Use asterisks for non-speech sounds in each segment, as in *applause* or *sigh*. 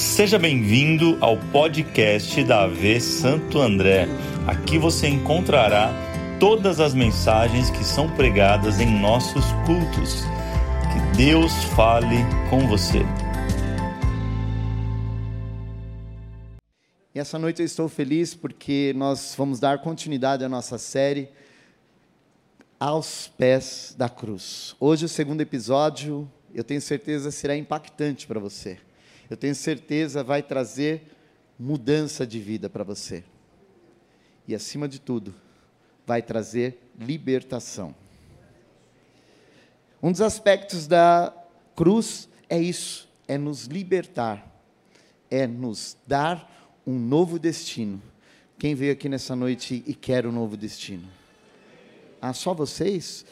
Seja bem-vindo ao podcast da AV Santo André. Aqui você encontrará todas as mensagens que são pregadas em nossos cultos. Que Deus fale com você. E essa noite eu estou feliz porque nós vamos dar continuidade à nossa série Aos Pés da Cruz. Hoje, o segundo episódio, eu tenho certeza será impactante para você. Eu tenho certeza vai trazer mudança de vida para você. E acima de tudo, vai trazer libertação. Um dos aspectos da cruz é isso, é nos libertar, é nos dar um novo destino. Quem veio aqui nessa noite e quer um novo destino? Ah, só vocês?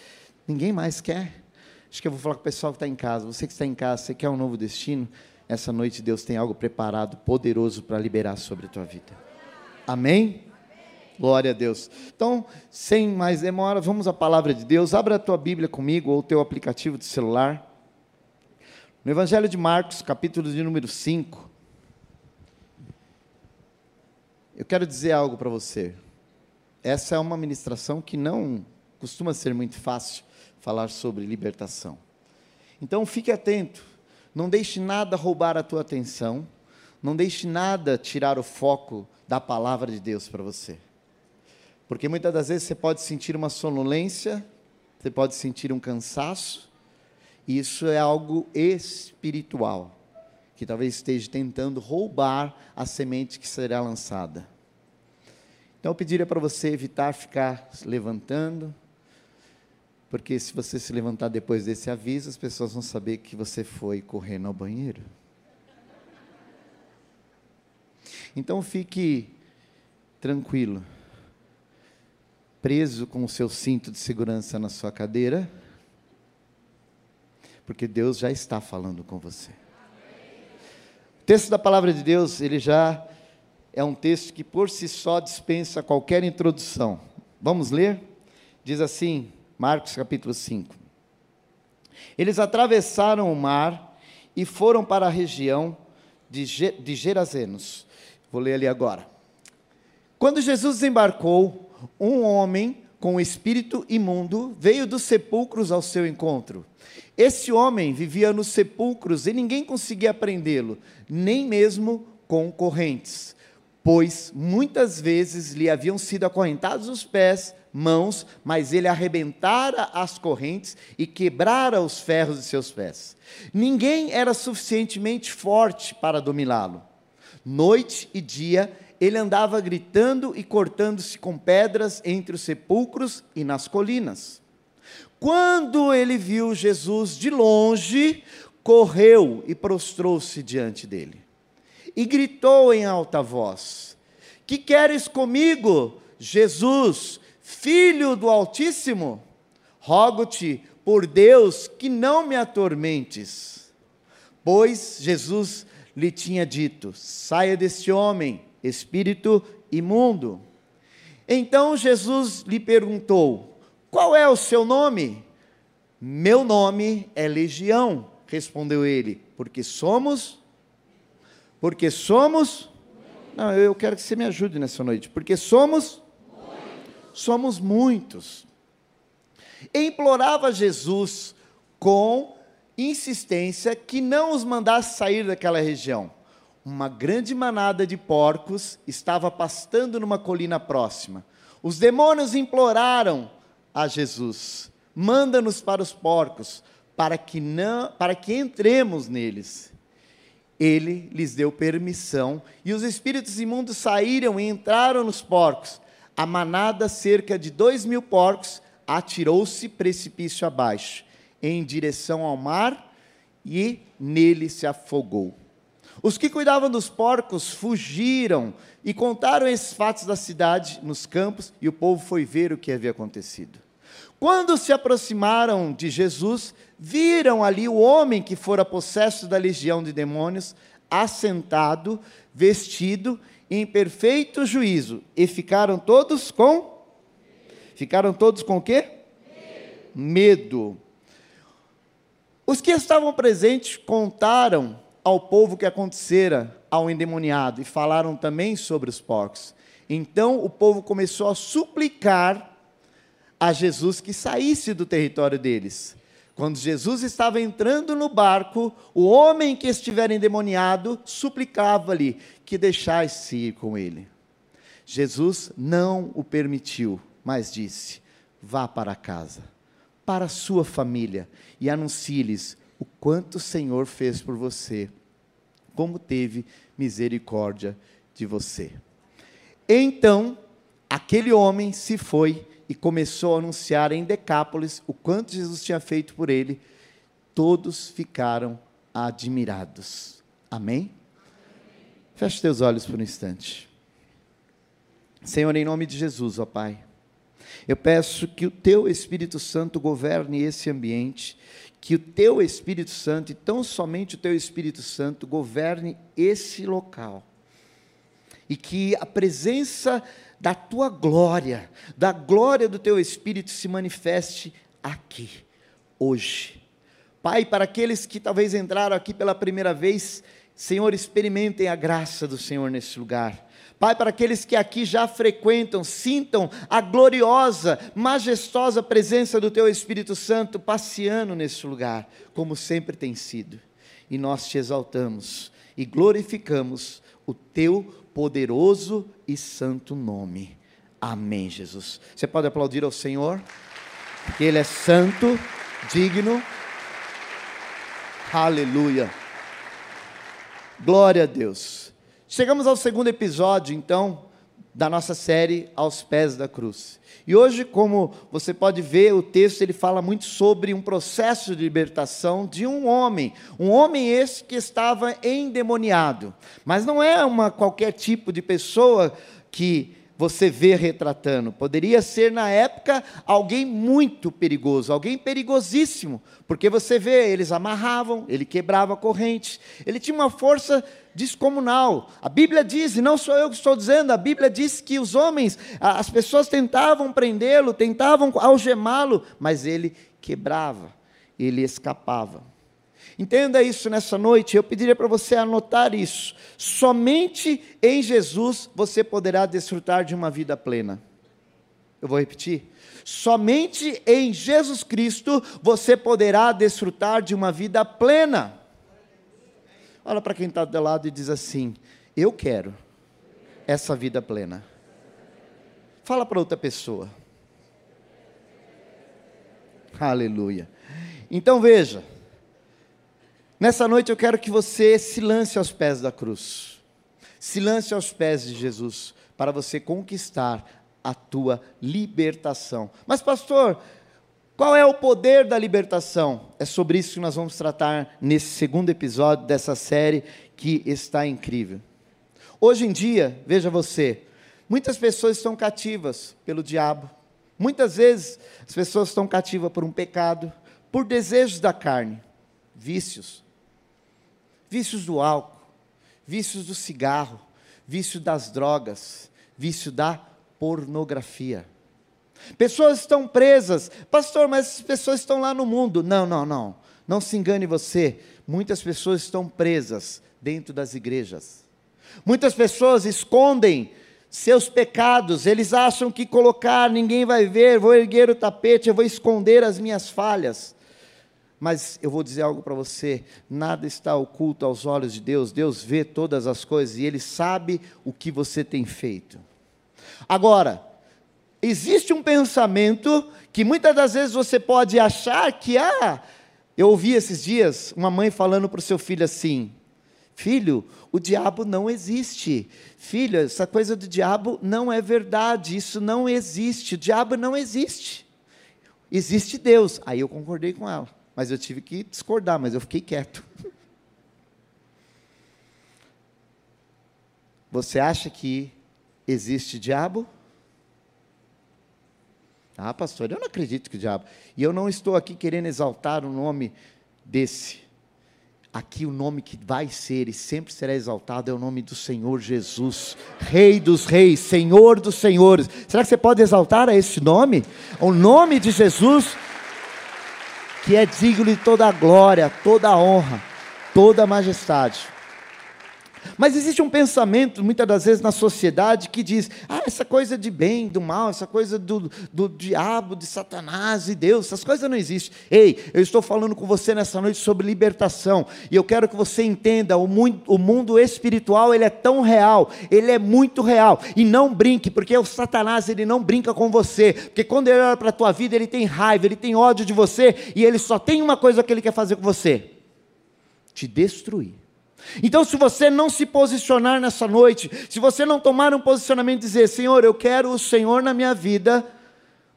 Ninguém mais quer? Acho que eu vou falar com o pessoal que está em casa. Você que está em casa, você quer um novo destino? Essa noite Deus tem algo preparado, poderoso para liberar sobre a tua vida. Amém? Glória a Deus. Então, sem mais demora, vamos à palavra de Deus. Abra a tua Bíblia comigo ou o teu aplicativo de celular. No Evangelho de Marcos, capítulo de número 5. Eu quero dizer algo para você. Essa é uma ministração que não costuma ser muito fácil falar sobre libertação. Então fique atento, não deixe nada roubar a tua atenção, não deixe nada tirar o foco da palavra de Deus para você. Porque muitas das vezes você pode sentir uma sonolência, você pode sentir um cansaço, e isso é algo espiritual, que talvez esteja tentando roubar a semente que será lançada. Então eu pediria para você evitar ficar levantando, porque se você se levantar depois desse aviso, as pessoas vão saber que você foi correndo ao banheiro. Então fique tranquilo, preso com o seu cinto de segurança na sua cadeira, porque Deus já está falando com você. O texto da palavra de Deus, ele já é um texto que por si só dispensa qualquer introdução. Vamos ler? Diz assim: Marcos capítulo 5. Eles atravessaram o mar e foram para a região de, de Gerazenos. Vou ler ali agora. Quando Jesus desembarcou, um homem com espírito imundo veio dos sepulcros ao seu encontro. Esse homem vivia nos sepulcros e ninguém conseguia prendê-lo, nem mesmo com correntes, pois muitas vezes lhe haviam sido acorrentados os pés mãos, mas ele arrebentara as correntes e quebrara os ferros de seus pés. Ninguém era suficientemente forte para dominá-lo. Noite e dia ele andava gritando e cortando-se com pedras entre os sepulcros e nas colinas. Quando ele viu Jesus de longe, correu e prostrou-se diante dele. E gritou em alta voz: Que queres comigo, Jesus, Filho do Altíssimo, rogo-te por Deus que não me atormentes. Pois Jesus lhe tinha dito: saia deste homem, espírito imundo. Então Jesus lhe perguntou: Qual é o seu nome? Meu nome é Legião, respondeu ele, porque somos. Porque somos. Não, eu quero que você me ajude nessa noite. Porque somos somos muitos. E implorava Jesus com insistência que não os mandasse sair daquela região. Uma grande manada de porcos estava pastando numa colina próxima. Os demônios imploraram a Jesus: manda-nos para os porcos, para que não, para que entremos neles. Ele lhes deu permissão e os espíritos imundos saíram e entraram nos porcos a manada, cerca de dois mil porcos, atirou-se precipício abaixo, em direção ao mar, e nele se afogou. Os que cuidavam dos porcos fugiram e contaram esses fatos da cidade, nos campos, e o povo foi ver o que havia acontecido. Quando se aproximaram de Jesus, viram ali o homem que fora possesso da legião de demônios, assentado, vestido em perfeito juízo, e ficaram todos com Ficaram todos com o quê? Medo. Medo. Os que estavam presentes contaram ao povo o que acontecera ao endemoniado e falaram também sobre os porcos. Então o povo começou a suplicar a Jesus que saísse do território deles. Quando Jesus estava entrando no barco, o homem que estivera endemoniado suplicava-lhe que deixasse ir com ele. Jesus não o permitiu, mas disse: Vá para casa, para a sua família, e anuncie-lhes o quanto o Senhor fez por você, como teve misericórdia de você. Então, aquele homem se foi e começou a anunciar em Decápolis o quanto Jesus tinha feito por ele. Todos ficaram admirados. Amém? Feche teus olhos por um instante. Senhor, em nome de Jesus, ó Pai, eu peço que o Teu Espírito Santo governe esse ambiente, que o Teu Espírito Santo, e tão somente o Teu Espírito Santo, governe esse local, e que a presença da tua glória, da glória do teu Espírito se manifeste aqui, hoje. Pai, para aqueles que talvez entraram aqui pela primeira vez, Senhor, experimentem a graça do Senhor nesse lugar. Pai, para aqueles que aqui já frequentam, sintam a gloriosa, majestosa presença do Teu Espírito Santo passeando nesse lugar, como sempre tem sido. E nós te exaltamos e glorificamos o Teu poderoso e santo nome. Amém, Jesus. Você pode aplaudir ao Senhor, porque Ele é santo, digno. Aleluia. Glória a Deus. Chegamos ao segundo episódio, então, da nossa série Aos Pés da Cruz. E hoje, como você pode ver, o texto ele fala muito sobre um processo de libertação de um homem, um homem esse que estava endemoniado. Mas não é uma qualquer tipo de pessoa que você vê retratando. Poderia ser, na época, alguém muito perigoso, alguém perigosíssimo, porque você vê, eles amarravam, ele quebrava correntes, ele tinha uma força descomunal. A Bíblia diz, e não sou eu que estou dizendo, a Bíblia diz que os homens, as pessoas tentavam prendê-lo, tentavam algemá-lo, mas ele quebrava, ele escapava. Entenda isso nessa noite, eu pediria para você anotar isso. Somente em Jesus você poderá desfrutar de uma vida plena. Eu vou repetir. Somente em Jesus Cristo você poderá desfrutar de uma vida plena. Olha para quem está do lado e diz assim: Eu quero essa vida plena. Fala para outra pessoa. Aleluia. Então veja. Nessa noite eu quero que você se lance aos pés da cruz. Se lance aos pés de Jesus para você conquistar a tua libertação. Mas pastor, qual é o poder da libertação? É sobre isso que nós vamos tratar nesse segundo episódio dessa série que está incrível. Hoje em dia, veja você, muitas pessoas estão cativas pelo diabo. Muitas vezes as pessoas estão cativas por um pecado, por desejos da carne, vícios, vícios do álcool, vícios do cigarro, vício das drogas, vício da pornografia. Pessoas estão presas, pastor, mas essas pessoas estão lá no mundo. Não, não, não. Não se engane você. Muitas pessoas estão presas dentro das igrejas. Muitas pessoas escondem seus pecados, eles acham que colocar, ninguém vai ver, vou erguer o tapete, eu vou esconder as minhas falhas. Mas eu vou dizer algo para você: nada está oculto aos olhos de Deus, Deus vê todas as coisas e Ele sabe o que você tem feito. Agora, existe um pensamento que muitas das vezes você pode achar que, ah, eu ouvi esses dias uma mãe falando para o seu filho assim: Filho, o diabo não existe. Filho, essa coisa do diabo não é verdade, isso não existe. O diabo não existe. Existe Deus. Aí eu concordei com ela mas eu tive que discordar, mas eu fiquei quieto. *laughs* Você acha que existe diabo? Ah, pastor, eu não acredito que o diabo. E eu não estou aqui querendo exaltar o nome desse. Aqui o nome que vai ser e sempre será exaltado é o nome do Senhor Jesus, Rei dos Reis, Senhor dos Senhores. Será que você pode exaltar a esse nome? O nome de Jesus que é digno de toda a glória, toda a honra, toda a majestade. Mas existe um pensamento, muitas das vezes, na sociedade que diz: ah, essa coisa de bem, do mal, essa coisa do, do diabo, de Satanás e Deus, essas coisas não existem. Ei, eu estou falando com você nessa noite sobre libertação, e eu quero que você entenda: o mundo, o mundo espiritual ele é tão real, ele é muito real, e não brinque, porque o Satanás ele não brinca com você, porque quando ele olha para a tua vida, ele tem raiva, ele tem ódio de você, e ele só tem uma coisa que ele quer fazer com você: te destruir. Então, se você não se posicionar nessa noite, se você não tomar um posicionamento e dizer, Senhor, eu quero o Senhor na minha vida,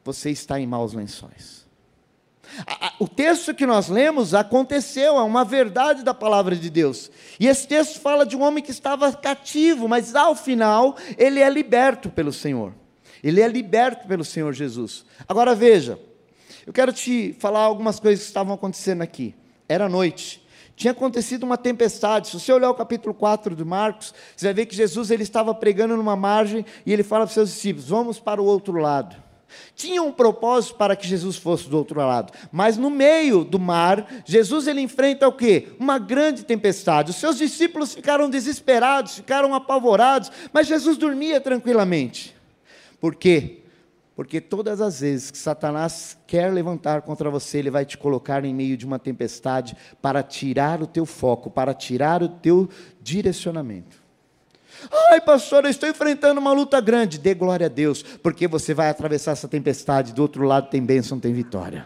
você está em maus lençóis. O texto que nós lemos aconteceu, é uma verdade da palavra de Deus. E esse texto fala de um homem que estava cativo, mas ao final ele é liberto pelo Senhor. Ele é liberto pelo Senhor Jesus. Agora veja, eu quero te falar algumas coisas que estavam acontecendo aqui. Era noite tinha acontecido uma tempestade. Se você olhar o capítulo 4 de Marcos, você vai ver que Jesus ele estava pregando numa margem e ele fala para os seus discípulos: vamos para o outro lado. Tinha um propósito para que Jesus fosse do outro lado, mas no meio do mar, Jesus ele enfrenta o quê? Uma grande tempestade. Os seus discípulos ficaram desesperados, ficaram apavorados, mas Jesus dormia tranquilamente. Por quê? Porque todas as vezes que Satanás quer levantar contra você, ele vai te colocar em meio de uma tempestade para tirar o teu foco, para tirar o teu direcionamento. Ai, pastor, eu estou enfrentando uma luta grande. Dê glória a Deus, porque você vai atravessar essa tempestade. Do outro lado tem bênção, tem vitória.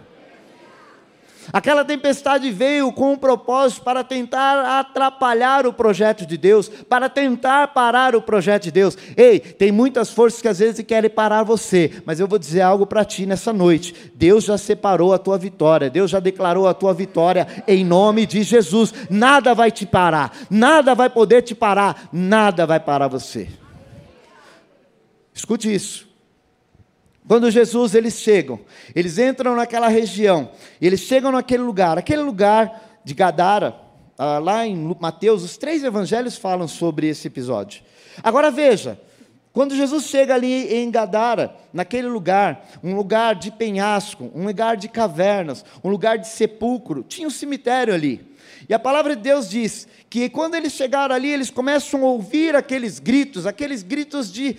Aquela tempestade veio com um propósito para tentar atrapalhar o projeto de Deus, para tentar parar o projeto de Deus. Ei, tem muitas forças que às vezes querem parar você, mas eu vou dizer algo para ti nessa noite. Deus já separou a tua vitória, Deus já declarou a tua vitória em nome de Jesus. Nada vai te parar, nada vai poder te parar, nada vai parar você. Escute isso. Quando Jesus eles chegam, eles entram naquela região, eles chegam naquele lugar, aquele lugar de Gadara, ah, lá em Mateus, os três evangelhos falam sobre esse episódio. Agora veja, quando Jesus chega ali em Gadara, naquele lugar, um lugar de penhasco, um lugar de cavernas, um lugar de sepulcro, tinha um cemitério ali. E a palavra de Deus diz que quando eles chegaram ali, eles começam a ouvir aqueles gritos, aqueles gritos de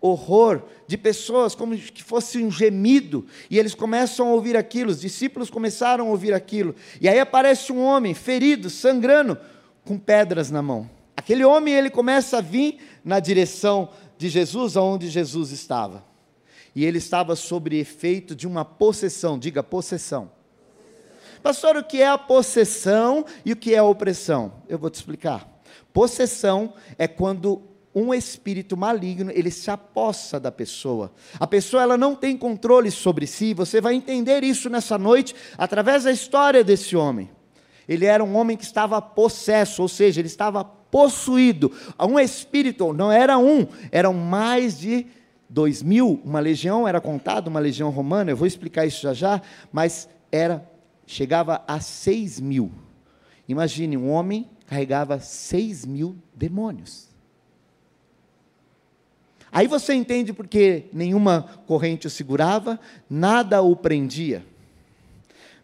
horror de pessoas como que fosse um gemido, e eles começam a ouvir aquilo, os discípulos começaram a ouvir aquilo, e aí aparece um homem ferido, sangrando, com pedras na mão. Aquele homem ele começa a vir na direção de Jesus, aonde Jesus estava. E ele estava sob efeito de uma possessão, diga possessão. Pastor, o que é a possessão e o que é a opressão? Eu vou te explicar. Possessão é quando um espírito maligno, ele se apossa da pessoa. A pessoa ela não tem controle sobre si, você vai entender isso nessa noite através da história desse homem. Ele era um homem que estava possesso, ou seja, ele estava possuído. Um espírito, não era um, eram mais de dois mil. Uma legião era contada, uma legião romana, eu vou explicar isso já já, mas era, chegava a seis mil. Imagine, um homem carregava seis mil demônios. Aí você entende porque nenhuma corrente o segurava, nada o prendia.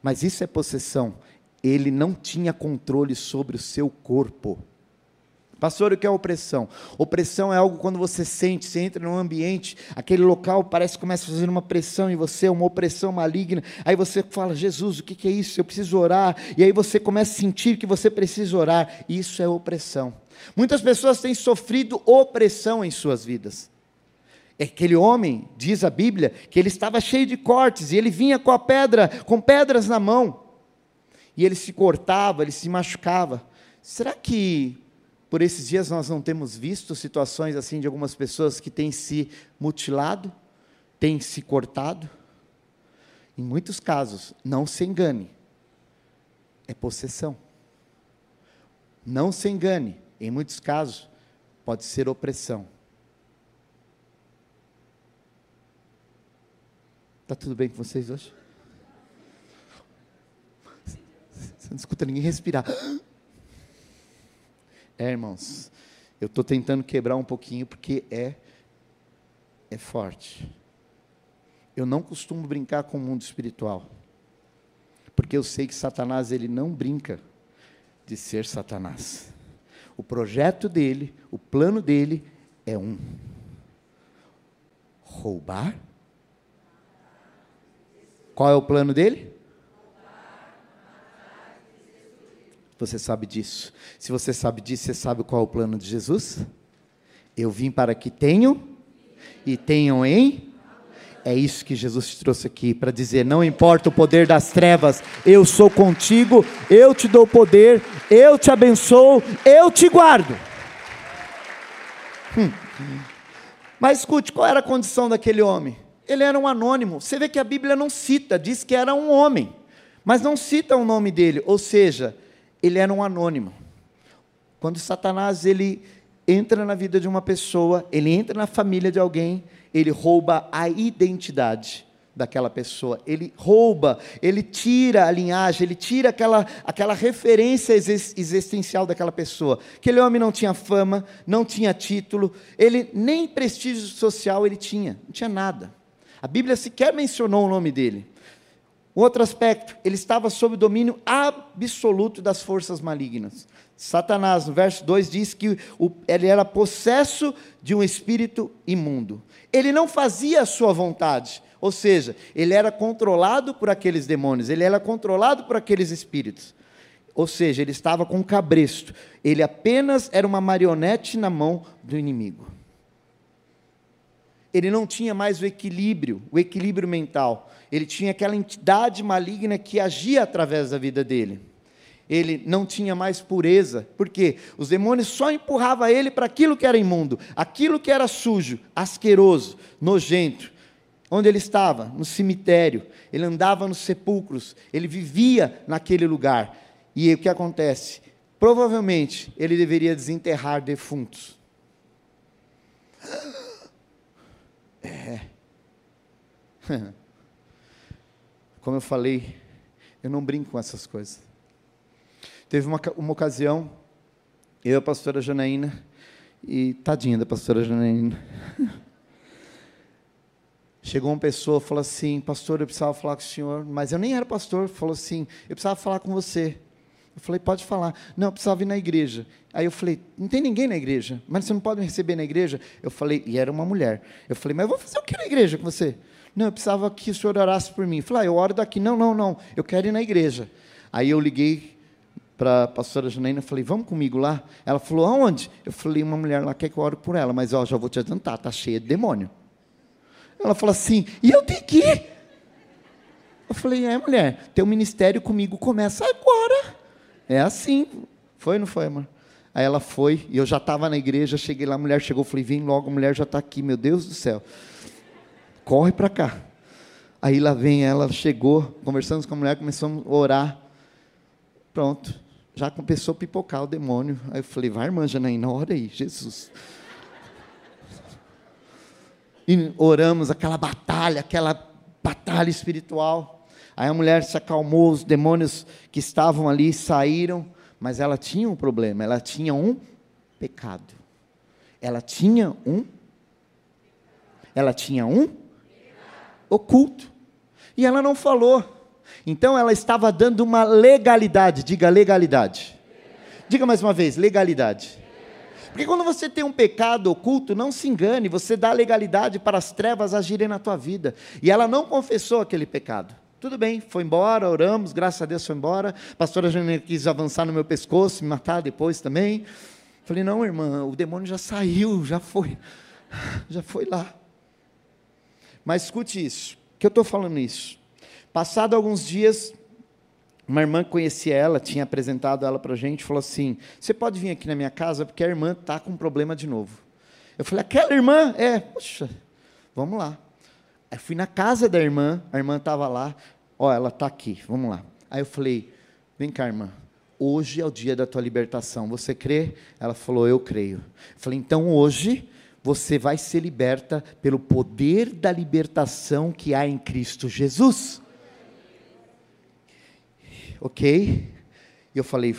Mas isso é possessão. Ele não tinha controle sobre o seu corpo. Pastor, o que é opressão? Opressão é algo quando você sente, você entra num ambiente, aquele local parece que começa a fazer uma pressão em você, uma opressão maligna. Aí você fala, Jesus, o que é isso? Eu preciso orar. E aí você começa a sentir que você precisa orar. Isso é opressão. Muitas pessoas têm sofrido opressão em suas vidas. Aquele homem, diz a Bíblia, que ele estava cheio de cortes e ele vinha com a pedra, com pedras na mão. E ele se cortava, ele se machucava. Será que por esses dias nós não temos visto situações assim de algumas pessoas que têm se mutilado, têm se cortado? Em muitos casos, não se engane, é possessão. Não se engane, em muitos casos, pode ser opressão. Está tudo bem com vocês hoje? Você não escuta ninguém respirar. É, irmãos, eu estou tentando quebrar um pouquinho porque é, é forte. Eu não costumo brincar com o mundo espiritual, porque eu sei que Satanás ele não brinca de ser Satanás. O projeto dele, o plano dele é um: roubar. Qual é o plano dele? Você sabe disso. Se você sabe disso, você sabe qual é o plano de Jesus? Eu vim para que tenham e tenham em. É isso que Jesus te trouxe aqui para dizer: não importa o poder das trevas, eu sou contigo, eu te dou poder, eu te abençoo, eu te guardo. Hum. Mas escute, qual era a condição daquele homem? Ele era um anônimo. Você vê que a Bíblia não cita, diz que era um homem, mas não cita o nome dele, ou seja, ele era um anônimo. Quando Satanás ele entra na vida de uma pessoa, ele entra na família de alguém, ele rouba a identidade daquela pessoa. Ele rouba, ele tira a linhagem, ele tira aquela, aquela referência existencial daquela pessoa. Aquele homem não tinha fama, não tinha título, ele nem prestígio social ele tinha, não tinha nada. A Bíblia sequer mencionou o nome dele. Outro aspecto, ele estava sob o domínio absoluto das forças malignas. Satanás, no verso 2, diz que o, ele era possesso de um espírito imundo. Ele não fazia a sua vontade, ou seja, ele era controlado por aqueles demônios, ele era controlado por aqueles espíritos. Ou seja, ele estava com um cabresto, ele apenas era uma marionete na mão do inimigo. Ele não tinha mais o equilíbrio, o equilíbrio mental ele tinha aquela entidade maligna que agia através da vida dele. Ele não tinha mais pureza, porque os demônios só empurravam ele para aquilo que era imundo, aquilo que era sujo, asqueroso, nojento. Onde ele estava? No cemitério. Ele andava nos sepulcros, ele vivia naquele lugar. E o que acontece? Provavelmente ele deveria desenterrar defuntos. É. *laughs* Como eu falei, eu não brinco com essas coisas. Teve uma, uma ocasião, eu e a pastora Janaína, e tadinha da pastora Janaína. *laughs* Chegou uma pessoa falou assim: Pastor, eu precisava falar com o senhor, mas eu nem era pastor. Falou assim: Eu precisava falar com você. Eu falei: Pode falar. Não, eu precisava ir na igreja. Aí eu falei: Não tem ninguém na igreja, mas você não pode me receber na igreja? Eu falei: E era uma mulher. Eu falei: Mas eu vou fazer o que na igreja com você? Não, eu precisava que o senhor orasse por mim. Eu falei, ah, eu oro daqui. Não, não, não, eu quero ir na igreja. Aí eu liguei para a pastora Janaína falei, vamos comigo lá? Ela falou, aonde? Eu falei, uma mulher lá quer que eu ore por ela, mas ó, já vou te adiantar, está cheia de demônio. Ela falou assim, e eu tenho que ir? Eu falei, é mulher, teu ministério comigo começa agora. É assim. Foi ou não foi, amor? Aí ela foi, e eu já estava na igreja, cheguei lá, a mulher chegou, falei, vem logo, a mulher já está aqui, meu Deus do céu corre para cá. Aí lá vem ela, chegou, conversamos com a mulher, começamos a orar. Pronto, já começou a pipocar o demônio. Aí eu falei, vai irmã Janaína, ora aí, Jesus. E oramos aquela batalha, aquela batalha espiritual. Aí a mulher se acalmou, os demônios que estavam ali saíram, mas ela tinha um problema, ela tinha um pecado. Ela tinha um ela tinha um oculto. E ela não falou. Então ela estava dando uma legalidade, diga legalidade. Diga mais uma vez, legalidade. Porque quando você tem um pecado oculto, não se engane, você dá legalidade para as trevas agirem na tua vida. E ela não confessou aquele pecado. Tudo bem, foi embora, oramos, graças a Deus foi embora. A pastora Jane quis avançar no meu pescoço, me matar depois também. Falei, não, irmã, o demônio já saiu, já foi, *laughs* já foi lá. Mas escute isso, que eu estou falando isso. Passado alguns dias, uma irmã que conhecia ela, tinha apresentado ela para a gente, falou assim: Você pode vir aqui na minha casa, porque a irmã está com um problema de novo. Eu falei: Aquela irmã? É, puxa, vamos lá. Aí fui na casa da irmã, a irmã estava lá, ó, ela está aqui, vamos lá. Aí eu falei: Vem cá, irmã, hoje é o dia da tua libertação, você crê? Ela falou: Eu creio. Eu falei: Então hoje você vai ser liberta pelo poder da libertação que há em Cristo Jesus. Ok? E eu falei,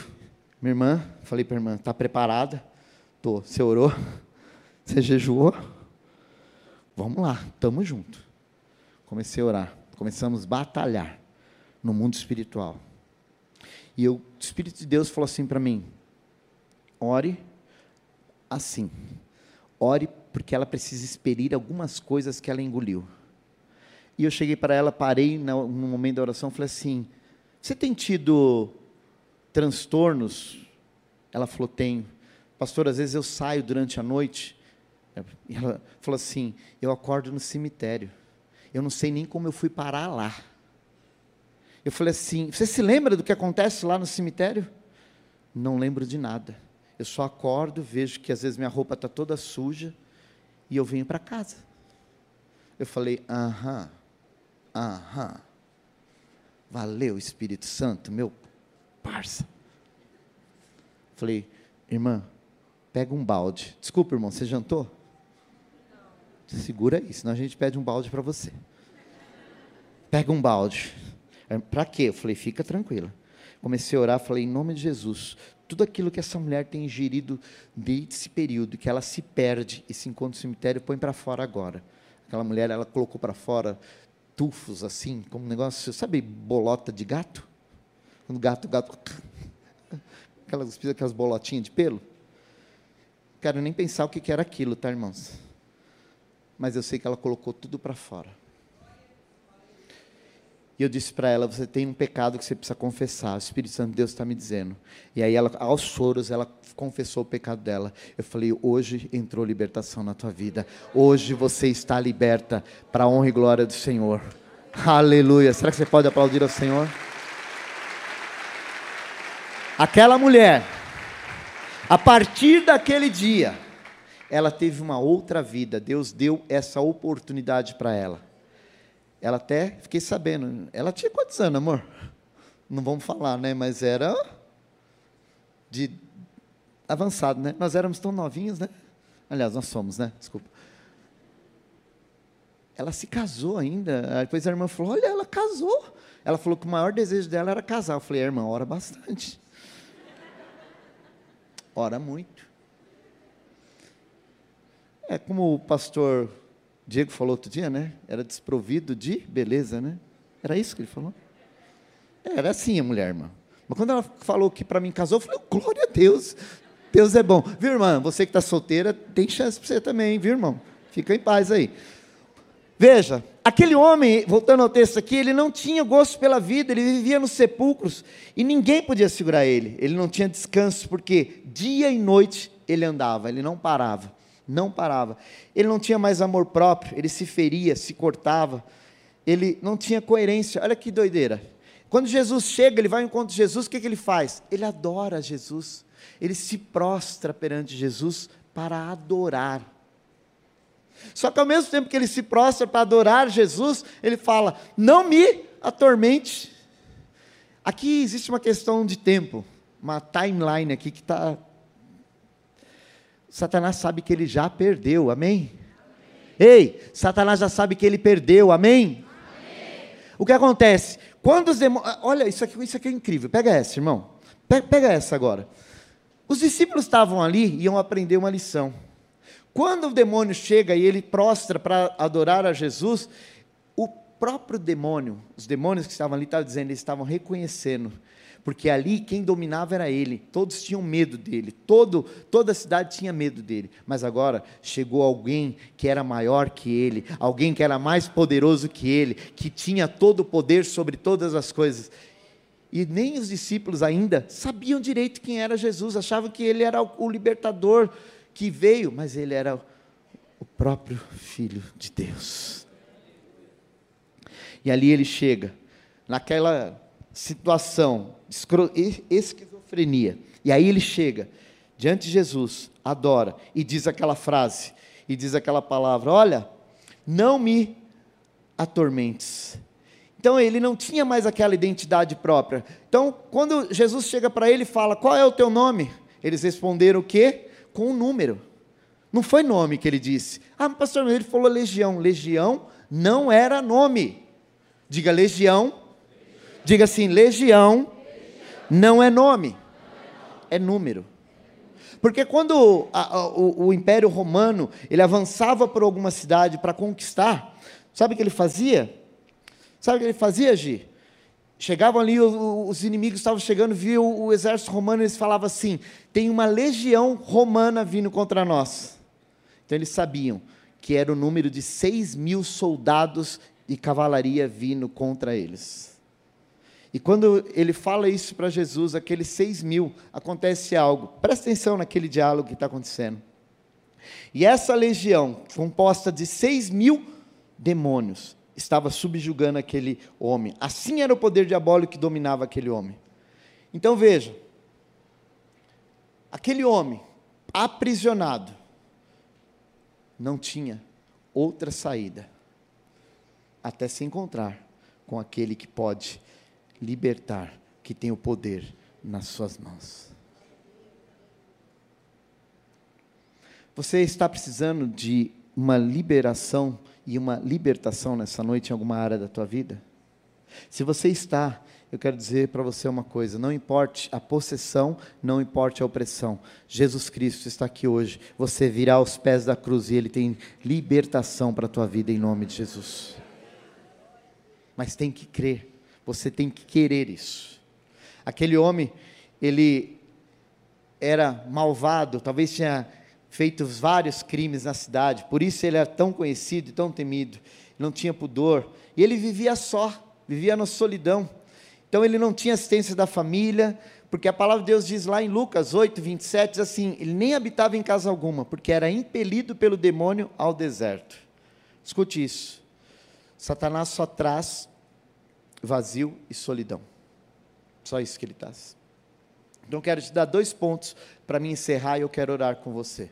minha irmã, falei para a irmã, está preparada? Tô. Você orou? *laughs* Você jejuou? Vamos lá, estamos juntos. Comecei a orar, começamos a batalhar no mundo espiritual. E eu, o Espírito de Deus falou assim para mim: ore assim. Ore porque ela precisa expelir algumas coisas que ela engoliu. E eu cheguei para ela, parei no momento da oração, falei assim: Você tem tido transtornos? Ela falou: Tenho. Pastor, às vezes eu saio durante a noite. Ela falou assim: Eu acordo no cemitério. Eu não sei nem como eu fui parar lá. Eu falei assim: Você se lembra do que acontece lá no cemitério? Não lembro de nada. Eu só acordo, vejo que às vezes minha roupa está toda suja e eu venho para casa. Eu falei: Aham, aham. Valeu, Espírito Santo, meu parça. Falei: Irmã, pega um balde. Desculpa, irmão, você jantou? Segura aí, senão a gente pede um balde para você. Pega um balde. É, para quê? Eu falei, fica tranquila. Comecei a orar, falei, em nome de Jesus, tudo aquilo que essa mulher tem ingerido desde esse período, que ela se perde e se encontra no cemitério, põe para fora agora. Aquela mulher, ela colocou para fora tufos assim, como um negócio, sabe, bolota de gato? Quando gato, gato, *laughs* aquelas, aquelas bolotinhas de pelo. Quero nem pensar o que era aquilo, tá, irmãos? Mas eu sei que ela colocou tudo para fora. E eu disse para ela: Você tem um pecado que você precisa confessar. O Espírito Santo de Deus está me dizendo. E aí, ela, aos choros, ela confessou o pecado dela. Eu falei: Hoje entrou libertação na tua vida. Hoje você está liberta para a honra e glória do Senhor. Aleluia. Será que você pode aplaudir ao Senhor? Aquela mulher, a partir daquele dia, ela teve uma outra vida. Deus deu essa oportunidade para ela. Ela até, fiquei sabendo, ela tinha quantos anos, amor? Não vamos falar, né? Mas era de avançado, né? Nós éramos tão novinhos, né? Aliás, nós somos, né? Desculpa. Ela se casou ainda. Depois a irmã falou: Olha, ela casou. Ela falou que o maior desejo dela era casar. Eu falei: Irmã, ora bastante. Ora muito. É como o pastor Diego falou outro dia, né? Era desprovido de beleza, né? Era isso que ele falou? Era assim a mulher, irmã. Mas quando ela falou que para mim casou, eu falei, glória a Deus. Deus é bom. Viu, irmã? Você que está solteira, tem chance para você também, viu, irmão? Fica em paz aí. Veja, aquele homem, voltando ao texto aqui, ele não tinha gosto pela vida, ele vivia nos sepulcros e ninguém podia segurar ele. Ele não tinha descanso, porque dia e noite ele andava, ele não parava não parava. Ele não tinha mais amor próprio, ele se feria, se cortava, ele não tinha coerência. Olha que doideira. Quando Jesus chega, ele vai ao encontro de Jesus, o que, que ele faz? Ele adora Jesus, ele se prostra perante Jesus para adorar. Só que ao mesmo tempo que ele se prostra para adorar Jesus, ele fala: Não me atormente. Aqui existe uma questão de tempo, uma timeline aqui que está Satanás sabe que ele já perdeu, amém? amém? Ei, Satanás já sabe que ele perdeu, amém? amém? O que acontece? Quando os demônios. Olha, isso aqui, isso aqui é incrível. Pega essa, irmão. Pega, pega essa agora. Os discípulos estavam ali e iam aprender uma lição. Quando o demônio chega e ele prostra para adorar a Jesus, o próprio demônio, os demônios que estavam ali estavam dizendo, eles estavam reconhecendo porque ali quem dominava era ele, todos tinham medo dele, todo, toda a cidade tinha medo dele, mas agora chegou alguém que era maior que ele, alguém que era mais poderoso que ele, que tinha todo o poder sobre todas as coisas. E nem os discípulos ainda sabiam direito quem era Jesus, achavam que ele era o libertador que veio, mas ele era o próprio Filho de Deus. E ali ele chega, naquela situação, esquizofrenia. E aí ele chega diante de Jesus, adora e diz aquela frase, e diz aquela palavra: Olha, não me atormentes. Então ele não tinha mais aquela identidade própria. Então, quando Jesus chega para ele e fala: Qual é o teu nome? Eles responderam o quê? Com um número. Não foi nome que ele disse. Ah, pastor, ele falou legião. Legião não era nome. Diga legião Diga assim: legião não é nome, é número. Porque quando a, a, o, o, Império Romano ele avançava por alguma cidade para conquistar, sabe o que ele fazia? Sabe o que ele fazia, Gi? chegavam ali, os inimigos estavam chegando, viam o exército romano, eles falavam assim: tem uma legião romana vindo contra nós. Então eles sabiam que era o número de seis mil soldados e cavalaria vindo contra eles. E quando ele fala isso para Jesus, aqueles seis mil, acontece algo. Presta atenção naquele diálogo que está acontecendo. E essa legião, composta de seis mil demônios, estava subjugando aquele homem. Assim era o poder diabólico que dominava aquele homem. Então veja, aquele homem aprisionado não tinha outra saída até se encontrar com aquele que pode libertar, que tem o poder nas suas mãos. Você está precisando de uma liberação e uma libertação nessa noite em alguma área da tua vida? Se você está, eu quero dizer para você uma coisa: não importe a possessão, não importe a opressão, Jesus Cristo está aqui hoje. Você virá aos pés da cruz e Ele tem libertação para a tua vida em nome de Jesus. Mas tem que crer, você tem que querer isso. Aquele homem, ele era malvado, talvez tinha feito vários crimes na cidade, por isso ele era tão conhecido e tão temido. Não tinha pudor, e ele vivia só, vivia na solidão. Então ele não tinha assistência da família, porque a palavra de Deus diz lá em Lucas 8, 27, diz assim: ele nem habitava em casa alguma, porque era impelido pelo demônio ao deserto. Escute isso. Satanás só traz vazio e solidão. Só isso que ele traz. Então quero te dar dois pontos para me encerrar e eu quero orar com você.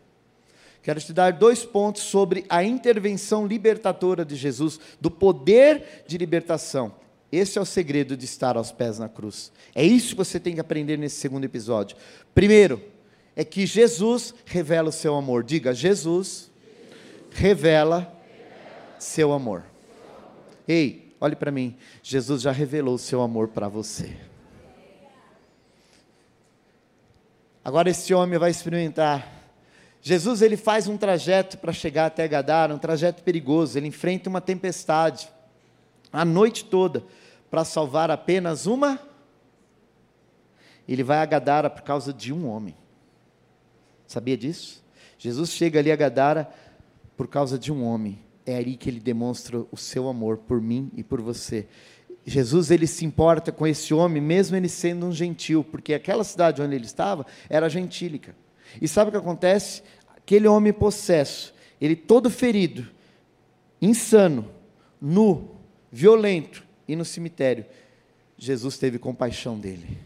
Quero te dar dois pontos sobre a intervenção libertadora de Jesus, do poder de libertação. Esse é o segredo de estar aos pés na cruz. É isso que você tem que aprender nesse segundo episódio. Primeiro, é que Jesus revela o seu amor. Diga, Jesus revela seu amor. Ei, olhe para mim. Jesus já revelou o seu amor para você. Agora esse homem vai experimentar Jesus ele faz um trajeto para chegar até Gadara, um trajeto perigoso. Ele enfrenta uma tempestade a noite toda para salvar apenas uma. Ele vai a Gadara por causa de um homem. Sabia disso? Jesus chega ali a Gadara por causa de um homem. É aí que ele demonstra o seu amor por mim e por você. Jesus ele se importa com esse homem, mesmo ele sendo um gentil, porque aquela cidade onde ele estava era gentílica. E sabe o que acontece? Aquele homem possesso, ele todo ferido, insano, nu, violento e no cemitério, Jesus teve compaixão dele.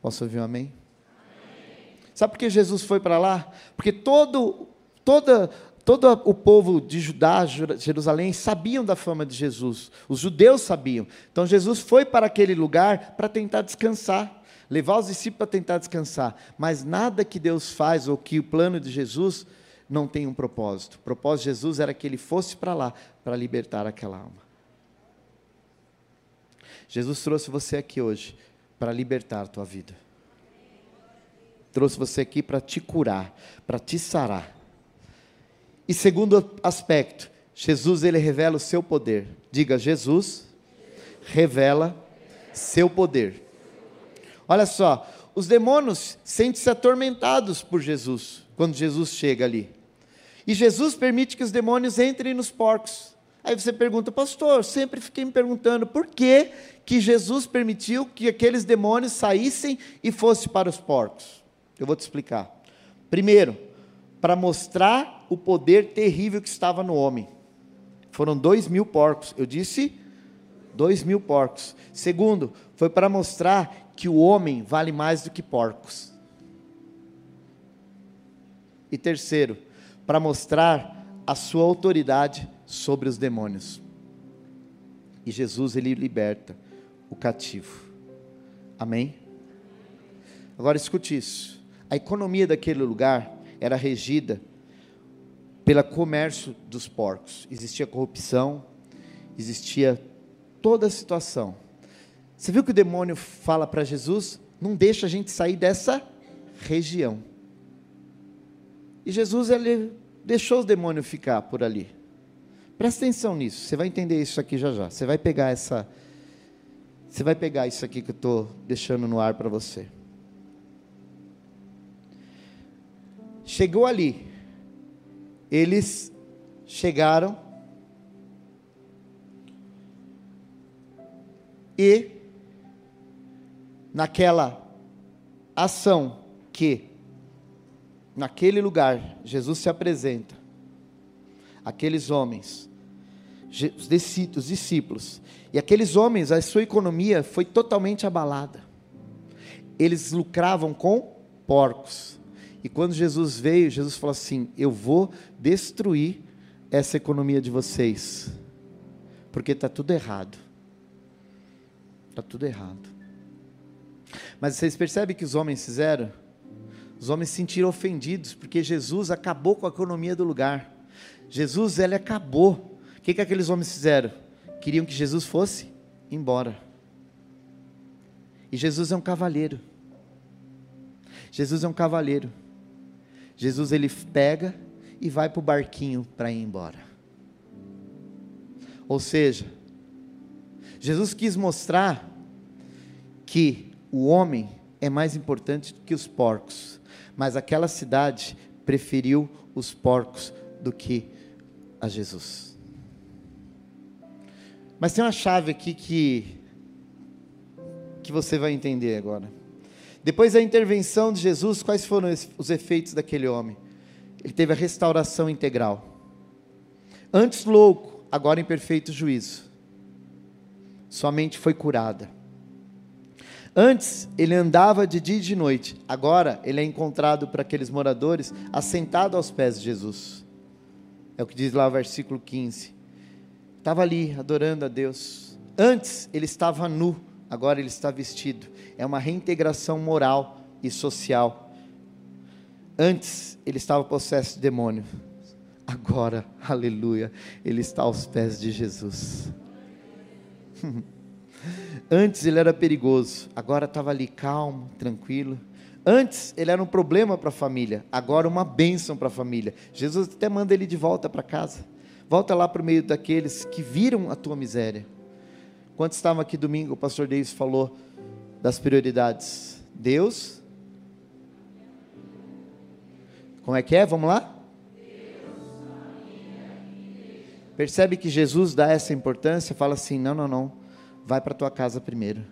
Posso ouvir um amém? amém. Sabe por que Jesus foi para lá? Porque todo, toda, todo o povo de Judá, Jerusalém, sabiam da fama de Jesus. Os judeus sabiam. Então Jesus foi para aquele lugar para tentar descansar levar os discípulos para tentar descansar. Mas nada que Deus faz ou que o plano de Jesus não tem um propósito. O propósito de Jesus era que ele fosse para lá para libertar aquela alma. Jesus trouxe você aqui hoje para libertar a tua vida. Trouxe você aqui para te curar, para te sarar. E segundo aspecto, Jesus ele revela o seu poder. Diga, Jesus revela seu poder. Olha só, os demônios sentem-se atormentados por Jesus, quando Jesus chega ali. E Jesus permite que os demônios entrem nos porcos. Aí você pergunta, pastor, sempre fiquei me perguntando por que, que Jesus permitiu que aqueles demônios saíssem e fossem para os porcos. Eu vou te explicar. Primeiro, para mostrar o poder terrível que estava no homem. Foram dois mil porcos. Eu disse dois mil porcos. Segundo, foi para mostrar que o homem vale mais do que porcos. E terceiro, para mostrar a sua autoridade sobre os demônios. E Jesus ele liberta o cativo. Amém? Agora escute isso. A economia daquele lugar era regida pelo comércio dos porcos. Existia corrupção, existia toda a situação. Você viu que o demônio fala para Jesus? Não deixa a gente sair dessa região. E Jesus ele deixou os demônios ficar por ali. Presta atenção nisso, você vai entender isso aqui já já. Você vai pegar essa Você vai pegar isso aqui que eu estou deixando no ar para você. Chegou ali, eles chegaram e naquela ação que naquele lugar Jesus se apresenta, aqueles homens, os discípulos, e aqueles homens, a sua economia foi totalmente abalada. Eles lucravam com porcos. E quando Jesus veio, Jesus falou assim: Eu vou destruir essa economia de vocês, porque está tudo errado. Está tudo errado. Mas vocês percebem que os homens fizeram? Os homens se sentiram ofendidos, porque Jesus acabou com a economia do lugar. Jesus, ele acabou. O que, que aqueles homens fizeram? Queriam que Jesus fosse embora. E Jesus é um cavalheiro. Jesus é um cavalheiro. Jesus ele pega e vai para o barquinho para ir embora. Ou seja, Jesus quis mostrar que o homem é mais importante do que os porcos, mas aquela cidade preferiu os porcos do que a Jesus. Mas tem uma chave aqui que que você vai entender agora. Depois da intervenção de Jesus, quais foram os efeitos daquele homem? Ele teve a restauração integral. Antes louco, agora em perfeito juízo. Sua mente foi curada. Antes ele andava de dia e de noite, agora ele é encontrado por aqueles moradores assentado aos pés de Jesus. É o que diz lá o versículo 15. Estava ali adorando a Deus. Antes ele estava nu, agora ele está vestido. É uma reintegração moral e social. Antes ele estava possesso de demônio. Agora, *laughs* aleluia, ele está aos pés de Jesus. *laughs* Antes ele era perigoso, agora estava ali calmo, tranquilo. Antes ele era um problema para a família, agora uma bênção para a família. Jesus até manda ele de volta para casa. Volta lá para o meio daqueles que viram a tua miséria. Quando estava aqui domingo, o pastor Davis falou das prioridades. Deus. Como é que é? Vamos lá? Percebe que Jesus dá essa importância, fala assim: não, não, não vai para tua casa primeiro.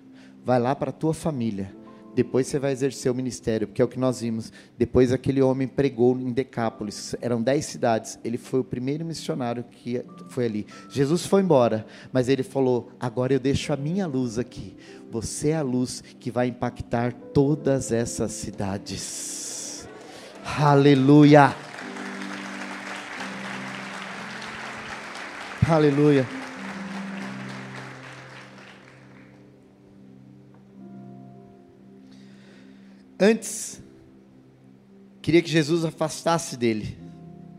Vai lá para tua família. Depois você vai exercer o ministério, porque é o que nós vimos. Depois aquele homem pregou em Decápolis, eram dez cidades. Ele foi o primeiro missionário que foi ali. Jesus foi embora, mas ele falou: agora eu deixo a minha luz aqui. Você é a luz que vai impactar todas essas cidades. Aleluia. Aleluia. Antes, queria que Jesus afastasse dele,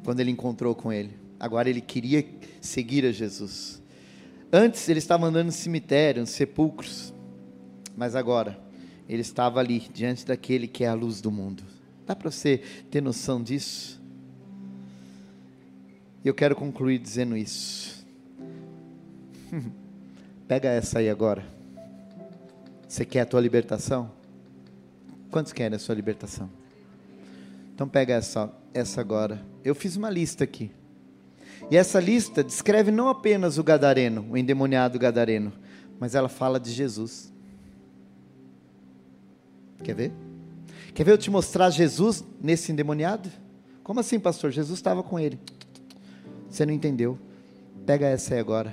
quando ele encontrou com ele. Agora ele queria seguir a Jesus. Antes ele estava andando no cemitério, nos sepulcros, mas agora ele estava ali, diante daquele que é a luz do mundo. Dá para você ter noção disso? Eu quero concluir dizendo isso. *laughs* Pega essa aí agora. Você quer a tua libertação? Quantos querem a sua libertação? Então pega essa, essa agora. Eu fiz uma lista aqui. E essa lista descreve não apenas o gadareno, o endemoniado gadareno, mas ela fala de Jesus. Quer ver? Quer ver eu te mostrar Jesus nesse endemoniado? Como assim, pastor? Jesus estava com ele. Você não entendeu? Pega essa aí agora.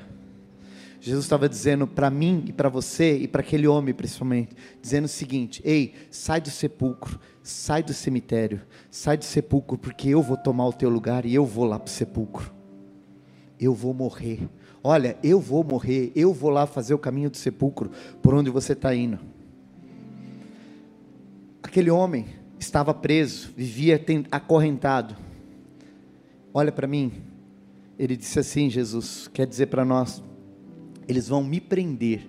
Jesus estava dizendo para mim e para você e para aquele homem principalmente, dizendo o seguinte: Ei, sai do sepulcro, sai do cemitério, sai do sepulcro, porque eu vou tomar o teu lugar e eu vou lá para o sepulcro. Eu vou morrer. Olha, eu vou morrer, eu vou lá fazer o caminho do sepulcro por onde você está indo. Aquele homem estava preso, vivia acorrentado. Olha para mim, ele disse assim: Jesus, quer dizer para nós, eles vão me prender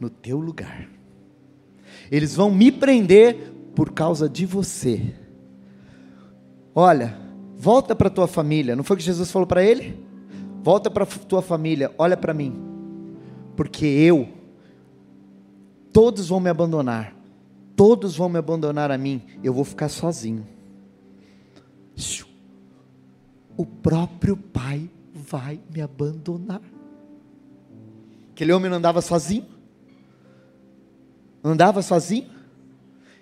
no teu lugar. Eles vão me prender por causa de você. Olha, volta para tua família. Não foi o que Jesus falou para ele? Volta para tua família, olha para mim. Porque eu todos vão me abandonar, todos vão me abandonar a mim, eu vou ficar sozinho. O próprio Pai vai me abandonar. Aquele homem não andava sozinho? Andava sozinho?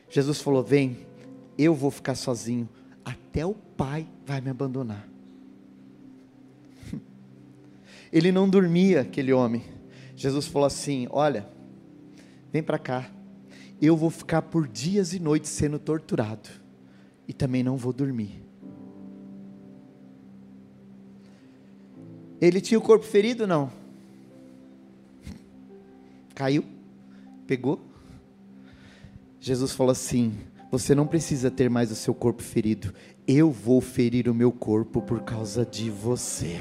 Jesus falou: Vem, eu vou ficar sozinho, até o Pai vai me abandonar. *laughs* Ele não dormia, aquele homem. Jesus falou assim: Olha, vem para cá, eu vou ficar por dias e noites sendo torturado, e também não vou dormir. Ele tinha o corpo ferido? Não. Caiu? Pegou? Jesus falou assim: Você não precisa ter mais o seu corpo ferido, eu vou ferir o meu corpo por causa de você.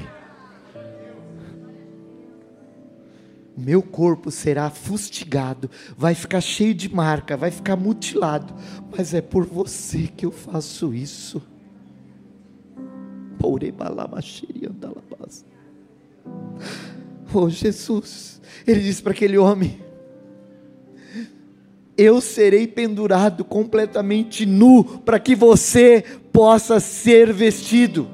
meu corpo será fustigado, vai ficar cheio de marca, vai ficar mutilado, mas é por você que eu faço isso. Oh Jesus, ele disse para aquele homem: Eu serei pendurado completamente nu, para que você possa ser vestido.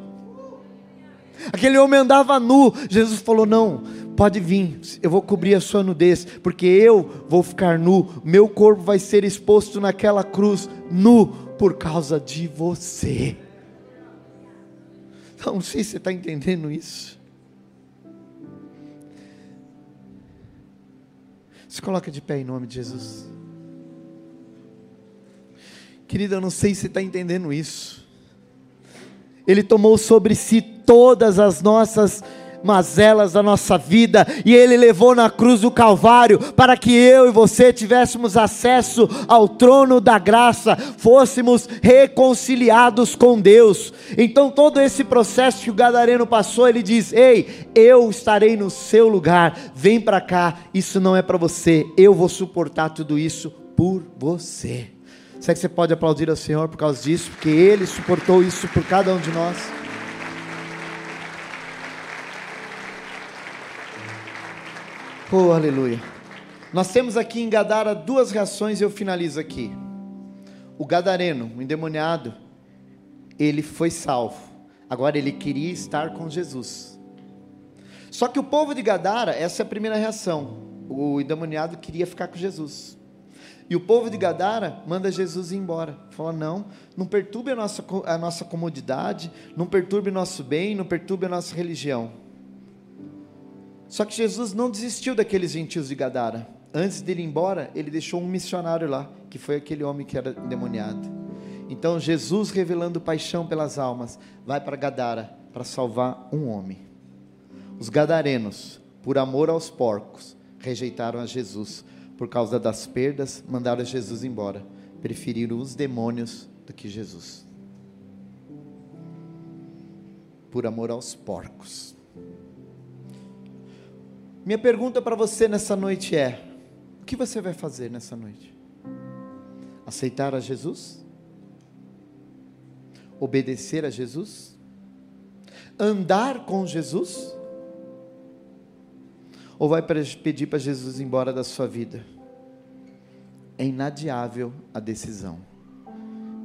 Aquele homem andava nu, Jesus falou: Não, pode vir, eu vou cobrir a sua nudez, porque eu vou ficar nu, meu corpo vai ser exposto naquela cruz, nu, por causa de você. Não sei se você está entendendo isso. Se coloca de pé em nome de Jesus. Querida, eu não sei se está entendendo isso. Ele tomou sobre si todas as nossas mazelas da nossa vida, e Ele levou na cruz do Calvário, para que eu e você tivéssemos acesso ao trono da graça, fôssemos reconciliados com Deus. Então, todo esse processo que o Gadareno passou, ele diz: Ei, eu estarei no seu lugar, vem para cá, isso não é para você, eu vou suportar tudo isso por você. Será que você pode aplaudir ao Senhor por causa disso? Porque Ele suportou isso por cada um de nós. Oh, aleluia. Nós temos aqui em Gadara duas reações e eu finalizo aqui. O gadareno, o endemoniado, ele foi salvo. Agora ele queria estar com Jesus. Só que o povo de Gadara, essa é a primeira reação. O endemoniado queria ficar com Jesus. E o povo de Gadara manda Jesus ir embora. Fala: não, não perturbe a nossa, a nossa comodidade, não perturbe nosso bem, não perturbe a nossa religião. Só que Jesus não desistiu daqueles gentios de Gadara. Antes dele ir embora, ele deixou um missionário lá, que foi aquele homem que era endemoniado. Então Jesus, revelando paixão pelas almas, vai para Gadara para salvar um homem. Os gadarenos, por amor aos porcos, rejeitaram a Jesus. Por causa das perdas, mandaram Jesus embora. Preferiram os demônios do que Jesus. Por amor aos porcos. Minha pergunta para você nessa noite é: o que você vai fazer nessa noite? Aceitar a Jesus? Obedecer a Jesus? Andar com Jesus? Ou vai pedir para Jesus ir embora da sua vida? É inadiável a decisão.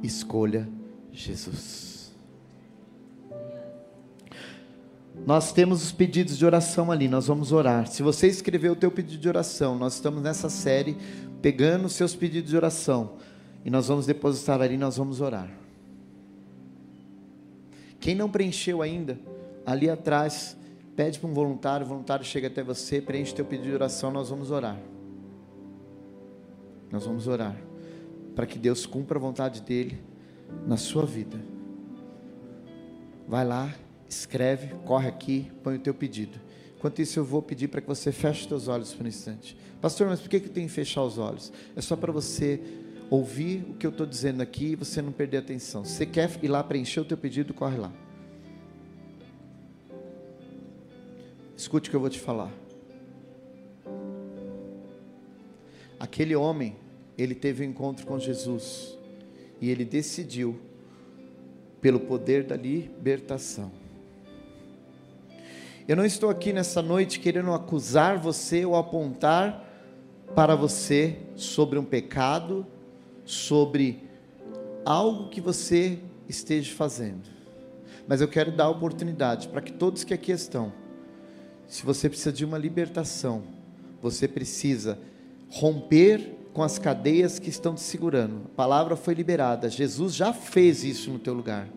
Escolha Jesus. Nós temos os pedidos de oração ali, nós vamos orar. Se você escreveu o teu pedido de oração, nós estamos nessa série pegando os seus pedidos de oração e nós vamos depositar ali, nós vamos orar. Quem não preencheu ainda, ali atrás, pede para um voluntário, o voluntário chega até você, preenche o teu pedido de oração, nós vamos orar. Nós vamos orar para que Deus cumpra a vontade dele na sua vida. Vai lá, escreve, corre aqui, põe o teu pedido. Enquanto isso, eu vou pedir para que você feche os teus olhos por um instante. Pastor, mas por que, que tem que fechar os olhos? É só para você ouvir o que eu estou dizendo aqui e você não perder atenção. Se você quer ir lá preencher o teu pedido, corre lá. Escute o que eu vou te falar. Aquele homem, ele teve um encontro com Jesus e ele decidiu pelo poder da libertação eu não estou aqui nessa noite querendo acusar você ou apontar para você sobre um pecado, sobre algo que você esteja fazendo. Mas eu quero dar oportunidade para que todos que aqui estão, se você precisa de uma libertação, você precisa romper com as cadeias que estão te segurando. A palavra foi liberada. Jesus já fez isso no teu lugar.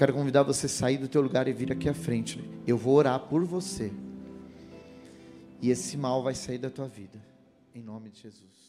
Quero convidar você a sair do teu lugar e vir aqui à frente. Eu vou orar por você. E esse mal vai sair da tua vida. Em nome de Jesus.